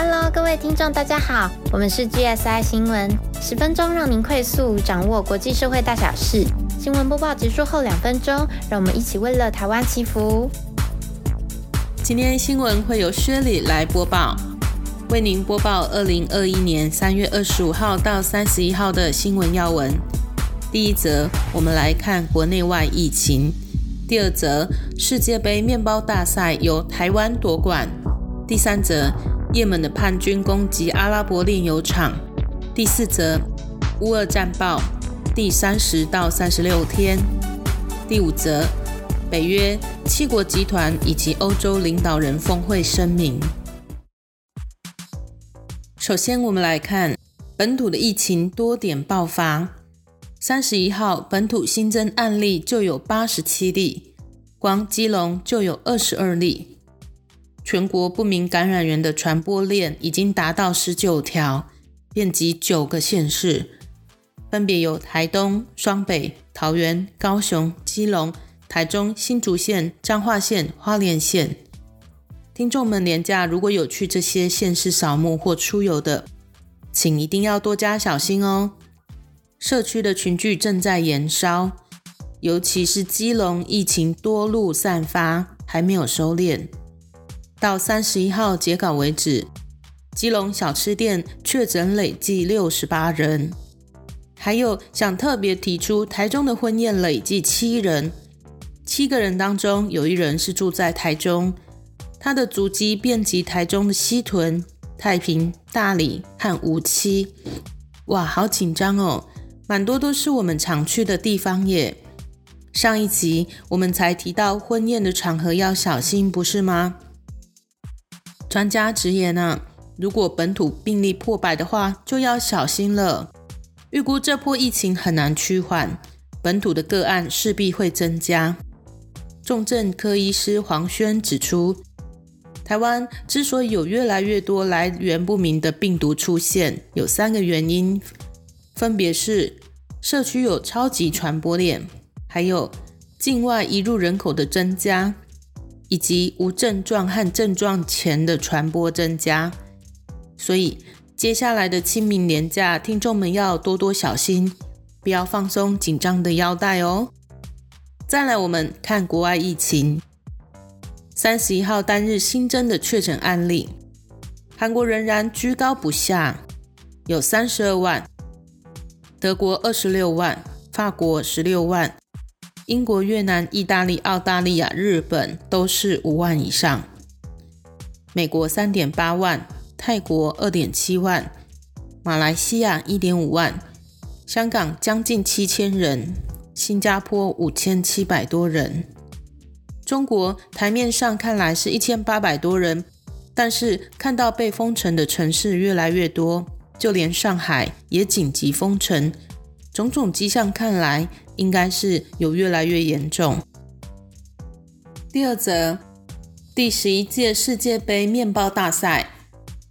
Hello，各位听众，大家好，我们是 GSI 新闻，十分钟让您快速掌握国际社会大小事。新闻播报结束后两分钟，让我们一起为了台湾祈福。今天新闻会由薛礼来播报，为您播报二零二一年三月二十五号到三十一号的新闻要闻。第一则，我们来看国内外疫情；第二则，世界杯面包大赛由台湾夺冠；第三则，也门的叛军攻击阿拉伯炼油厂；第四则，乌俄战报第三十到三十六天；第五则，北约七国集团以及欧洲领导人峰会声明。首先，我们来看本土的疫情多点爆发。三十一号本土新增案例就有八十七例，光基隆就有二十二例。全国不明感染源的传播链已经达到十九条，遍及九个县市，分别有台东、双北、桃园、高雄、基隆、台中、新竹县、彰化县、花莲县。听众们，年假如果有去这些县市扫墓或出游的，请一定要多加小心哦。社区的群聚正在延烧，尤其是基隆疫情多路散发，还没有收敛。到三十一号截稿为止，基隆小吃店确诊累计六十八人。还有想特别提出，台中的婚宴累计七人，七个人当中有一人是住在台中，他的足迹遍及台中的西屯、太平、大理和无期。哇，好紧张哦！蛮多都是我们常去的地方耶。上一集我们才提到婚宴的场合要小心，不是吗？专家直言呢，如果本土病例破百的话，就要小心了。预估这波疫情很难趋缓，本土的个案势必会增加。重症科医师黄轩指出，台湾之所以有越来越多来源不明的病毒出现，有三个原因。分别是社区有超级传播链，还有境外移入人口的增加，以及无症状和症状前的传播增加。所以接下来的清明年假，听众们要多多小心，不要放松紧张的腰带哦。再来，我们看国外疫情，三十一号单日新增的确诊案例，韩国仍然居高不下，有三十二万。德国二十六万，法国十六万，英国、越南、意大利、澳大利亚、日本都是五万以上。美国三点八万，泰国二点七万，马来西亚一点五万，香港将近七千人，新加坡五千七百多人。中国台面上看来是一千八百多人，但是看到被封城的城市越来越多。就连上海也紧急封城，种种迹象看来，应该是有越来越严重。第二则，第十一届世界杯面包大赛，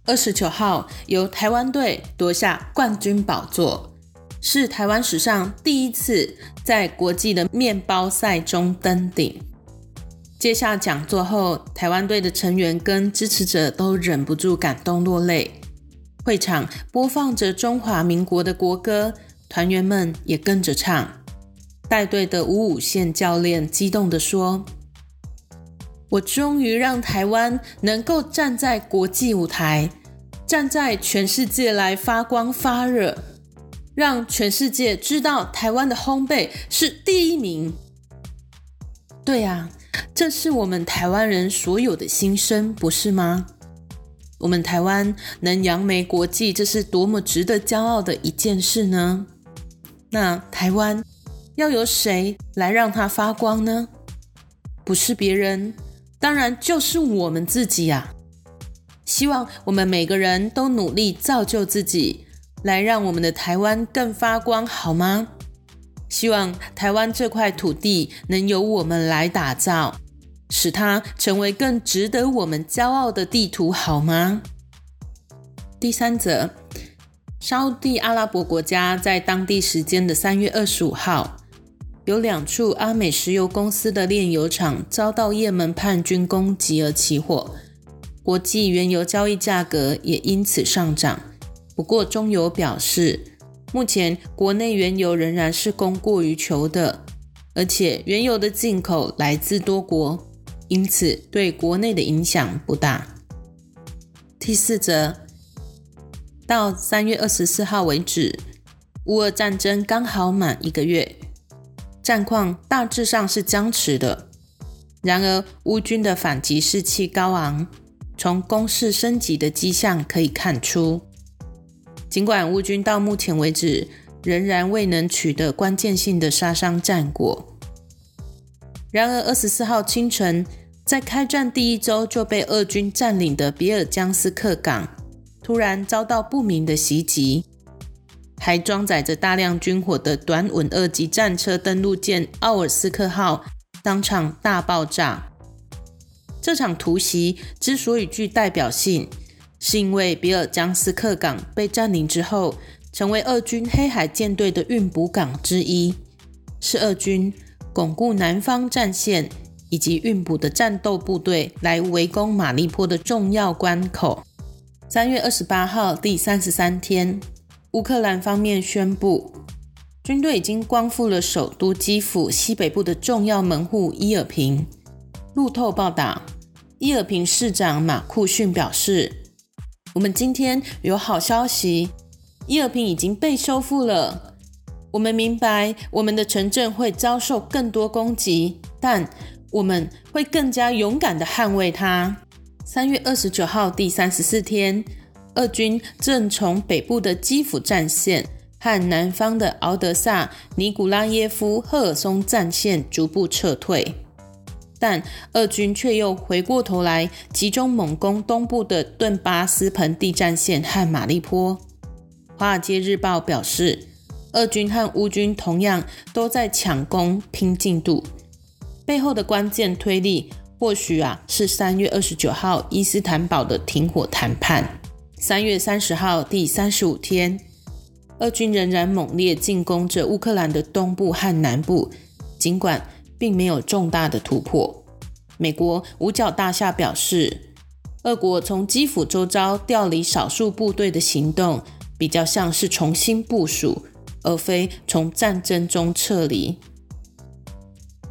二十九号由台湾队夺下冠军宝座，是台湾史上第一次在国际的面包赛中登顶。接下讲座后，台湾队的成员跟支持者都忍不住感动落泪。会场播放着中华民国的国歌，团员们也跟着唱。带队的五五线教练激动地说：“我终于让台湾能够站在国际舞台，站在全世界来发光发热，让全世界知道台湾的烘焙是第一名。”对呀，这是我们台湾人所有的心声，不是吗？我们台湾能扬眉国际，这是多么值得骄傲的一件事呢？那台湾要由谁来让它发光呢？不是别人，当然就是我们自己呀！希望我们每个人都努力造就自己，来让我们的台湾更发光，好吗？希望台湾这块土地能由我们来打造。使它成为更值得我们骄傲的地图，好吗？第三则，沙地阿拉伯国家在当地时间的三月二十五号，有两处阿美石油公司的炼油厂遭到也门叛军攻击而起火，国际原油交易价格也因此上涨。不过，中油表示，目前国内原油仍然是供过于求的，而且原油的进口来自多国，因此对国内的影响不大。第四则，到三月二十四号为止，乌俄战争刚好满一个月，战况大致上是僵持的。然而，乌军的反击士气高昂，从攻势升级的迹象可以看出。尽管乌军到目前为止仍然未能取得关键性的杀伤战果，然而二十四号清晨，在开战第一周就被俄军占领的比尔江斯克港，突然遭到不明的袭击，还装载着大量军火的短吻二级战车登陆舰奥尔斯克号当场大爆炸。这场突袭之所以具代表性。是因为比尔江斯克港被占领之后，成为俄军黑海舰队的运补港之一，是俄军巩固南方战线以及运补的战斗部队来围攻马利坡的重要关口。三月二十八号，第三十三天，乌克兰方面宣布，军队已经光复了首都基辅西北部的重要门户伊尔平。路透报道，伊尔平市长马库逊表示。我们今天有好消息，伊尔平已经被收复了。我们明白我们的城镇会遭受更多攻击，但我们会更加勇敢地捍卫它。三月二十九号，第三十四天，俄军正从北部的基辅战线和南方的敖德萨、尼古拉耶夫、赫尔松战线逐步撤退。但俄军却又回过头来集中猛攻东部的顿巴斯盆地战线和马利坡。《华尔街日报》表示，俄军和乌军同样都在抢攻拼进度，背后的关键推力或许啊是三月二十九号伊斯坦堡的停火谈判。三月三十号第三十五天，俄军仍然猛烈进攻着乌克兰的东部和南部，尽管。并没有重大的突破。美国五角大厦表示，俄国从基辅周遭调离少数部队的行动，比较像是重新部署，而非从战争中撤离。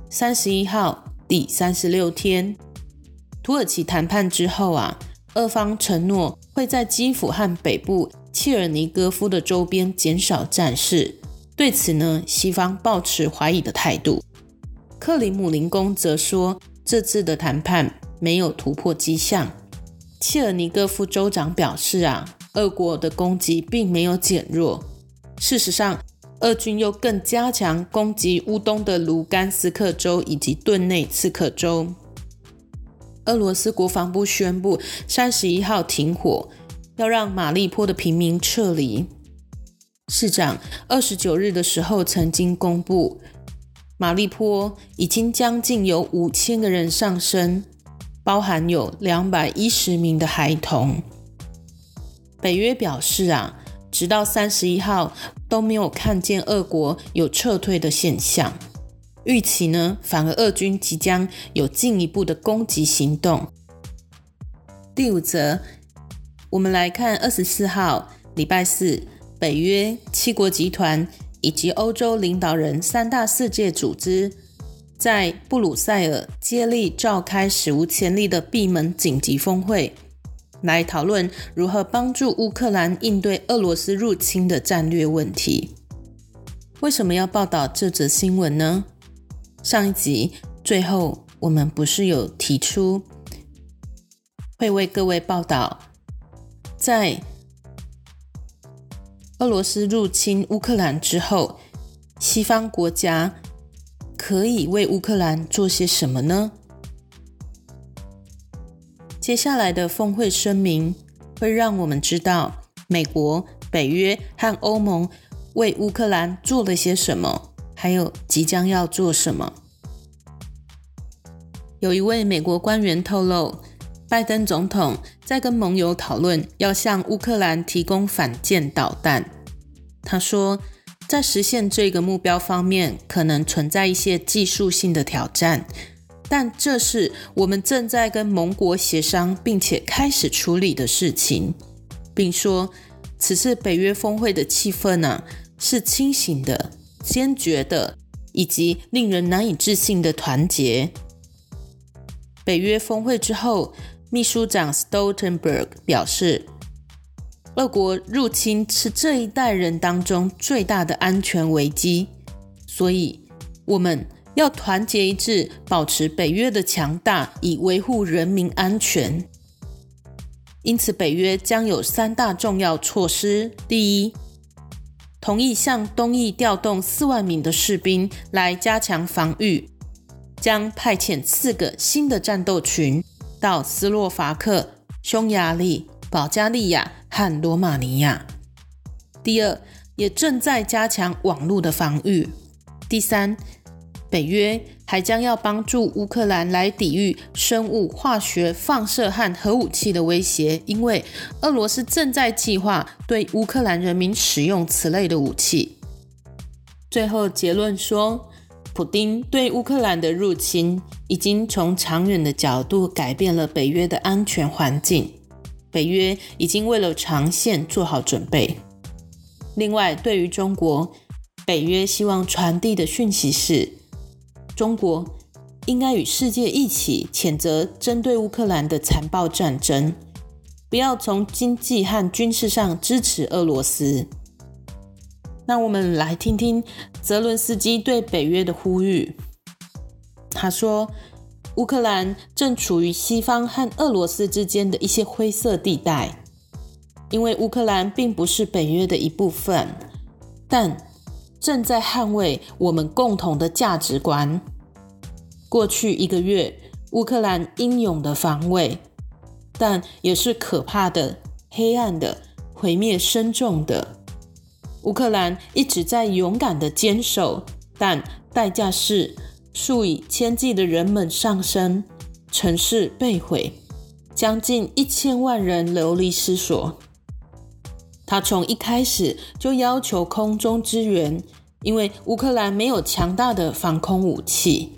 三十一号，第三十六天，土耳其谈判之后啊，俄方承诺会在基辅和北部切尔尼戈夫的周边减少战事。对此呢，西方抱持怀疑的态度。克里姆林宫则说，这次的谈判没有突破迹象。切尔尼戈夫州长表示：“啊，俄国的攻击并没有减弱。事实上，俄军又更加强攻击乌东的卢甘斯克州以及顿内茨克州。”俄罗斯国防部宣布，三十一号停火，要让马利坡的平民撤离。市长二十九日的时候曾经公布。马利坡已经将近有五千个人上升，包含有两百一十名的孩童。北约表示啊，直到三十一号都没有看见俄国有撤退的现象，预期呢，反而俄军即将有进一步的攻击行动。第五则，我们来看二十四号礼拜四，北约七国集团。以及欧洲领导人三大世界组织在布鲁塞尔接力召开史无前例的闭门紧急峰会，来讨论如何帮助乌克兰应对俄罗斯入侵的战略问题。为什么要报道这则新闻呢？上一集最后我们不是有提出会为各位报道在。俄罗斯入侵乌克兰之后，西方国家可以为乌克兰做些什么呢？接下来的峰会声明会让我们知道美国、北约和欧盟为乌克兰做了些什么，还有即将要做什么。有一位美国官员透露，拜登总统。在跟盟友讨论要向乌克兰提供反舰导弹。他说，在实现这个目标方面，可能存在一些技术性的挑战，但这是我们正在跟盟国协商，并且开始处理的事情，并说此次北约峰会的气氛呢是清醒的、坚决的，以及令人难以置信的团结。北约峰会之后，秘书长 Stoltenberg 表示，俄国入侵是这一代人当中最大的安全危机，所以我们。要团结一致，保持北约的强大，以维护人民安全。因此，北约将有三大重要措施：第一，同意向东翼调动四万名的士兵来加强防御，将派遣四个新的战斗群到斯洛伐克、匈牙利、保加利亚和罗马尼亚；第二，也正在加强网络的防御；第三。北约还将要帮助乌克兰来抵御生物化学放射和核武器的威胁，因为俄罗斯正在计划对乌克兰人民使用此类的武器。最后结论说，普丁对乌克兰的入侵已经从长远的角度改变了北约的安全环境，北约已经为了长线做好准备。另外，对于中国，北约希望传递的讯息是。中国应该与世界一起谴责针对乌克兰的残暴战争，不要从经济和军事上支持俄罗斯。那我们来听听泽伦斯基对北约的呼吁。他说：“乌克兰正处于西方和俄罗斯之间的一些灰色地带，因为乌克兰并不是北约的一部分，但……”正在捍卫我们共同的价值观。过去一个月，乌克兰英勇的防卫，但也是可怕的、黑暗的、毁灭深重的。乌克兰一直在勇敢的坚守，但代价是数以千计的人们丧生，城市被毁，将近一千万人流离失所。他从一开始就要求空中支援，因为乌克兰没有强大的防空武器。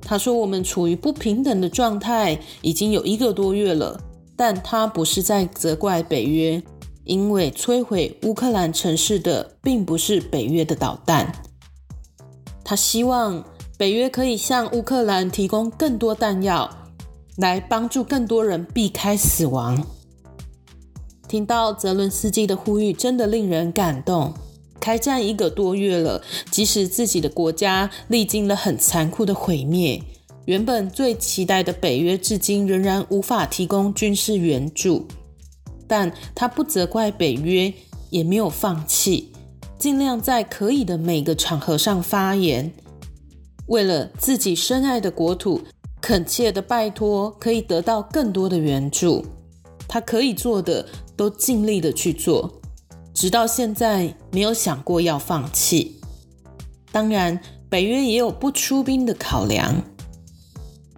他说：“我们处于不平等的状态已经有一个多月了。”但他不是在责怪北约，因为摧毁乌克兰城市的并不是北约的导弹。他希望北约可以向乌克兰提供更多弹药，来帮助更多人避开死亡。听到泽伦斯基的呼吁，真的令人感动。开战一个多月了，即使自己的国家历经了很残酷的毁灭，原本最期待的北约至今仍然无法提供军事援助。但他不责怪北约，也没有放弃，尽量在可以的每个场合上发言，为了自己深爱的国土，恳切的拜托可以得到更多的援助。他可以做的。都尽力的去做，直到现在没有想过要放弃。当然，北约也有不出兵的考量。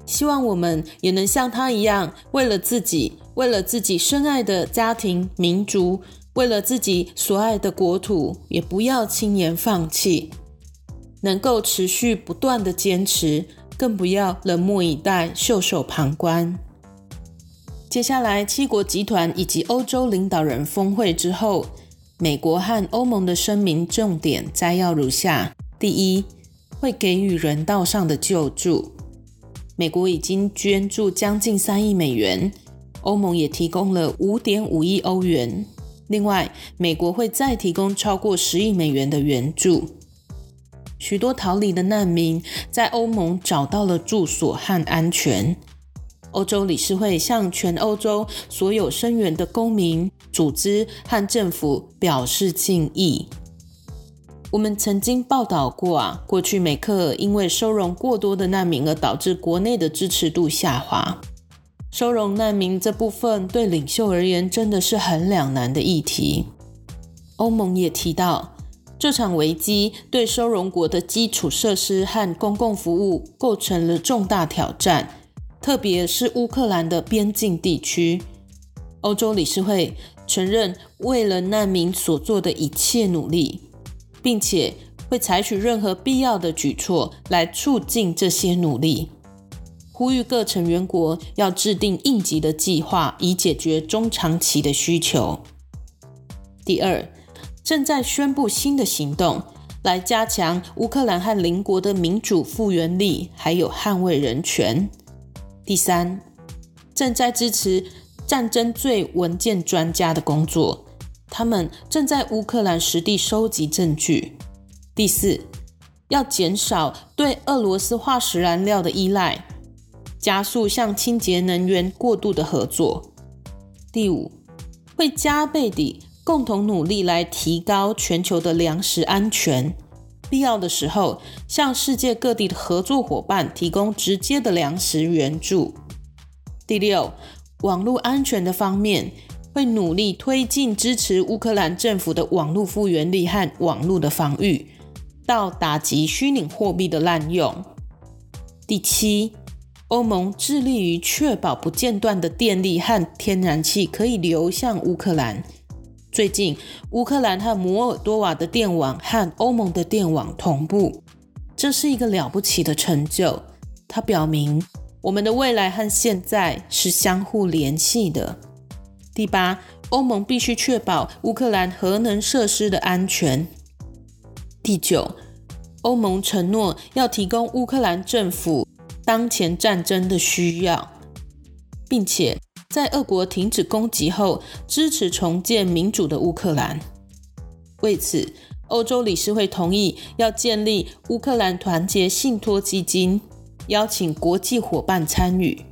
希望我们也能像他一样，为了自己，为了自己深爱的家庭、民族，为了自己所爱的国土，也不要轻言放弃，能够持续不断的坚持，更不要冷漠以待、袖手旁观。接下来，七国集团以及欧洲领导人峰会之后，美国和欧盟的声明重点摘要如下：第一，会给予人道上的救助，美国已经捐助将近三亿美元，欧盟也提供了五点五亿欧元。另外，美国会再提供超过十亿美元的援助。许多逃离的难民在欧盟找到了住所和安全。欧洲理事会向全欧洲所有声援的公民、组织和政府表示敬意。我们曾经报道过啊，过去美克尔因为收容过多的难民而导致国内的支持度下滑。收容难民这部分对领袖而言真的是很两难的议题。欧盟也提到，这场危机对收容国的基础设施和公共服务构成了重大挑战。特别是乌克兰的边境地区，欧洲理事会承认为了难民所做的一切努力，并且会采取任何必要的举措来促进这些努力。呼吁各成员国要制定应急的计划，以解决中长期的需求。第二，正在宣布新的行动，来加强乌克兰和邻国的民主复原力，还有捍卫人权。第三，正在支持战争罪文件专家的工作，他们正在乌克兰实地收集证据。第四，要减少对俄罗斯化石燃料的依赖，加速向清洁能源过渡的合作。第五，会加倍地。共同努力来提高全球的粮食安全，必要的时候向世界各地的合作伙伴提供直接的粮食援助。第六，网络安全的方面会努力推进支持乌克兰政府的网络复原力和网络的防御，到打击虚拟货币的滥用。第七，欧盟致力于确保不间断的电力和天然气可以流向乌克兰。最近，乌克兰和摩尔多瓦的电网和欧盟的电网同步，这是一个了不起的成就。它表明我们的未来和现在是相互联系的。第八，欧盟必须确保乌克兰核能设施的安全。第九，欧盟承诺要提供乌克兰政府当前战争的需要，并且。在俄国停止攻击后，支持重建民主的乌克兰。为此，欧洲理事会同意要建立乌克兰团结信托基金，邀请国际伙伴参与。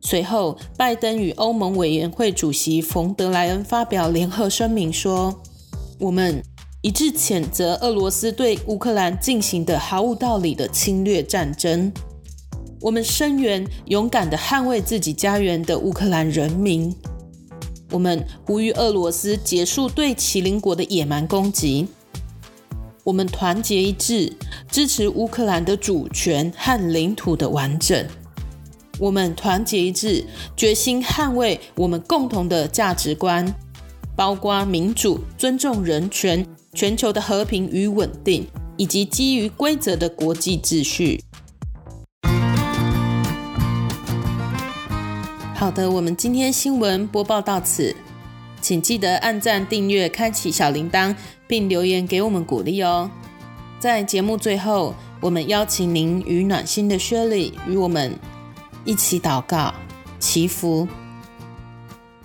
随后，拜登与欧盟委员会主席冯德莱恩发表联合声明说：“我们一致谴责俄罗斯对乌克兰进行的毫无道理的侵略战争。”我们声援勇敢的捍卫自己家园的乌克兰人民。我们呼吁俄罗斯结束对麒麟国的野蛮攻击。我们团结一致，支持乌克兰的主权和领土的完整。我们团结一致，决心捍卫我们共同的价值观，包括民主、尊重人权、全球的和平与稳定，以及基于规则的国际秩序。好的，我们今天新闻播报到此，请记得按赞、订阅、开启小铃铛，并留言给我们鼓励哦。在节目最后，我们邀请您与暖心的 Shelly 与我们一起祷告、祈福。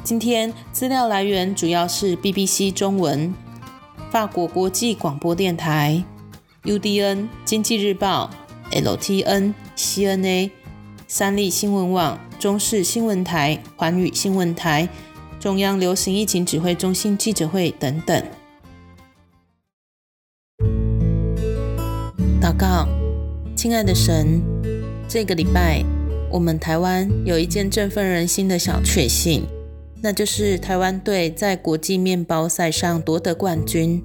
今天资料来源主要是 BBC 中文、法国国际广播电台、UDN 经济日报、LTN、CNA、三立新闻网。中视新闻台、环宇新闻台、中央流行疫情指挥中心记者会等等。祷告，亲爱的神，这个礼拜我们台湾有一件振奋人心的小确幸，那就是台湾队在国际面包赛上夺得冠军。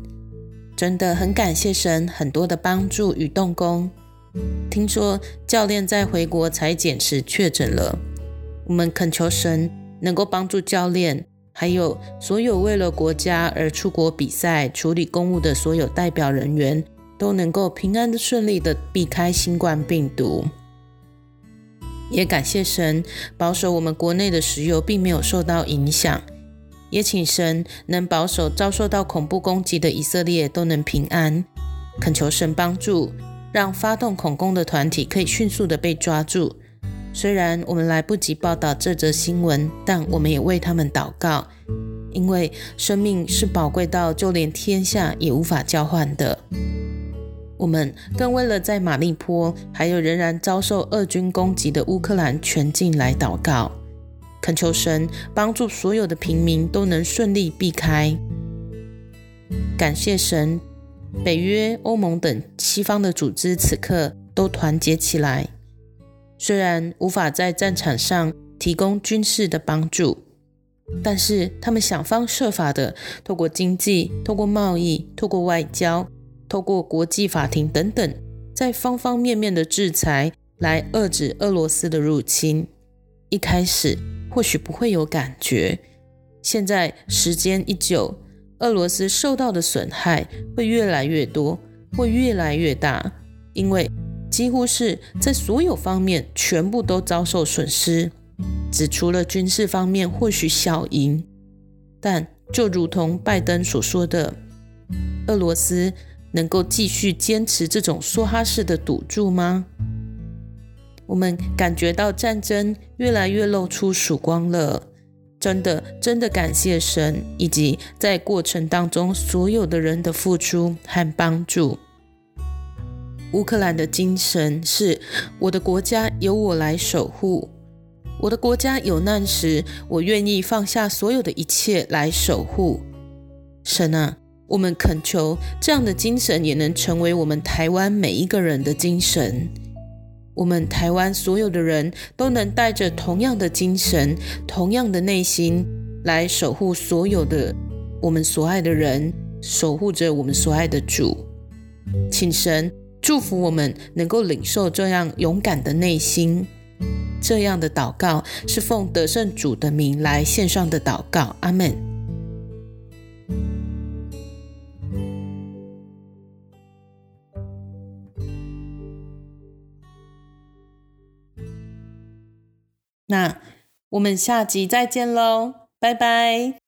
真的很感谢神很多的帮助与动工。听说教练在回国裁剪时确诊了。我们恳求神能够帮助教练，还有所有为了国家而出国比赛、处理公务的所有代表人员，都能够平安、顺利的避开新冠病毒。也感谢神保守我们国内的石油并没有受到影响，也请神能保守遭受到恐怖攻击的以色列都能平安。恳求神帮助，让发动恐攻的团体可以迅速的被抓住。虽然我们来不及报道这则新闻，但我们也为他们祷告，因为生命是宝贵到就连天下也无法交换的。我们更为了在马利坡还有仍然遭受俄军攻击的乌克兰全境来祷告，恳求神帮助所有的平民都能顺利避开。感谢神，北约、欧盟等西方的组织此刻都团结起来。虽然无法在战场上提供军事的帮助，但是他们想方设法的透过经济、透过贸易、透过外交、透过国际法庭等等，在方方面面的制裁来遏制俄罗斯的入侵。一开始或许不会有感觉，现在时间一久，俄罗斯受到的损害会越来越多，会越来越大，因为。几乎是在所有方面全部都遭受损失，只除了军事方面或许小赢。但就如同拜登所说的，俄罗斯能够继续坚持这种梭哈式的赌注吗？我们感觉到战争越来越露出曙光了，真的，真的感谢神，以及在过程当中所有的人的付出和帮助。乌克兰的精神是：我的国家由我来守护，我的国家有难时，我愿意放下所有的一切来守护。神啊，我们恳求这样的精神也能成为我们台湾每一个人的精神。我们台湾所有的人都能带着同样的精神、同样的内心来守护所有的我们所爱的人，守护着我们所爱的主。请神祝福我们能够领受这样勇敢的内心。这样的祷告是奉得胜主的名来献上的祷告。阿门。那我们下集再见喽，拜拜。